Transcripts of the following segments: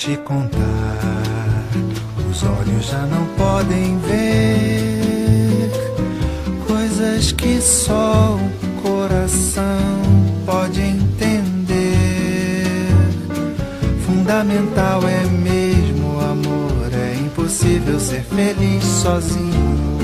Te contar, os olhos já não podem ver coisas que só o coração pode entender. Fundamental é mesmo o amor, é impossível ser feliz sozinho.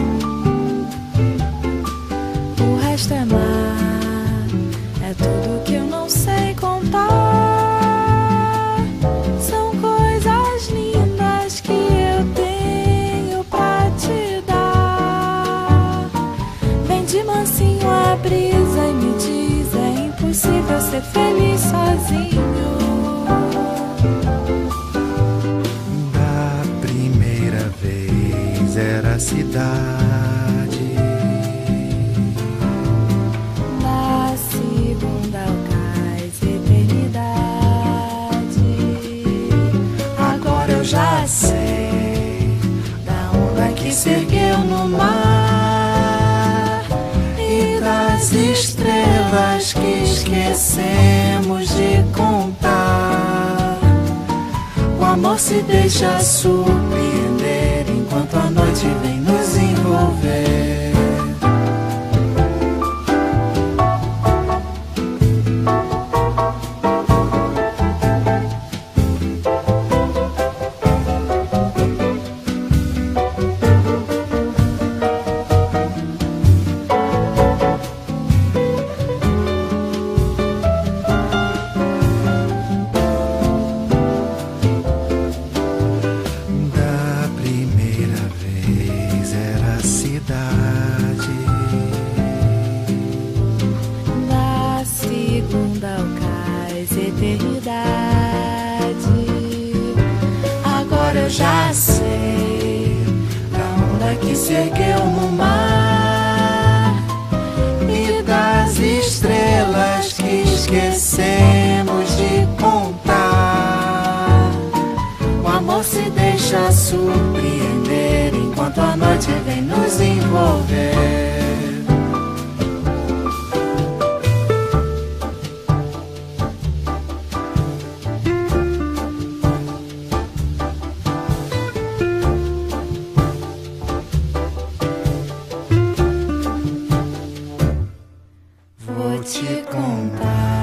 Ser feliz sozinho. Da primeira vez era a cidade. Da segunda ao cais, eternidade. Agora eu já sei da onda que se ergueu no mar e das estrelas que esquecemos de contar. O amor se deixa surpreender enquanto a noite vem nos Da segunda ao cais, eternidade. Agora eu já sei da onda que se ergueu no mar e das estrelas que esquecemos de contar. O amor se deixa surpreender enquanto a noite vem nos te contar.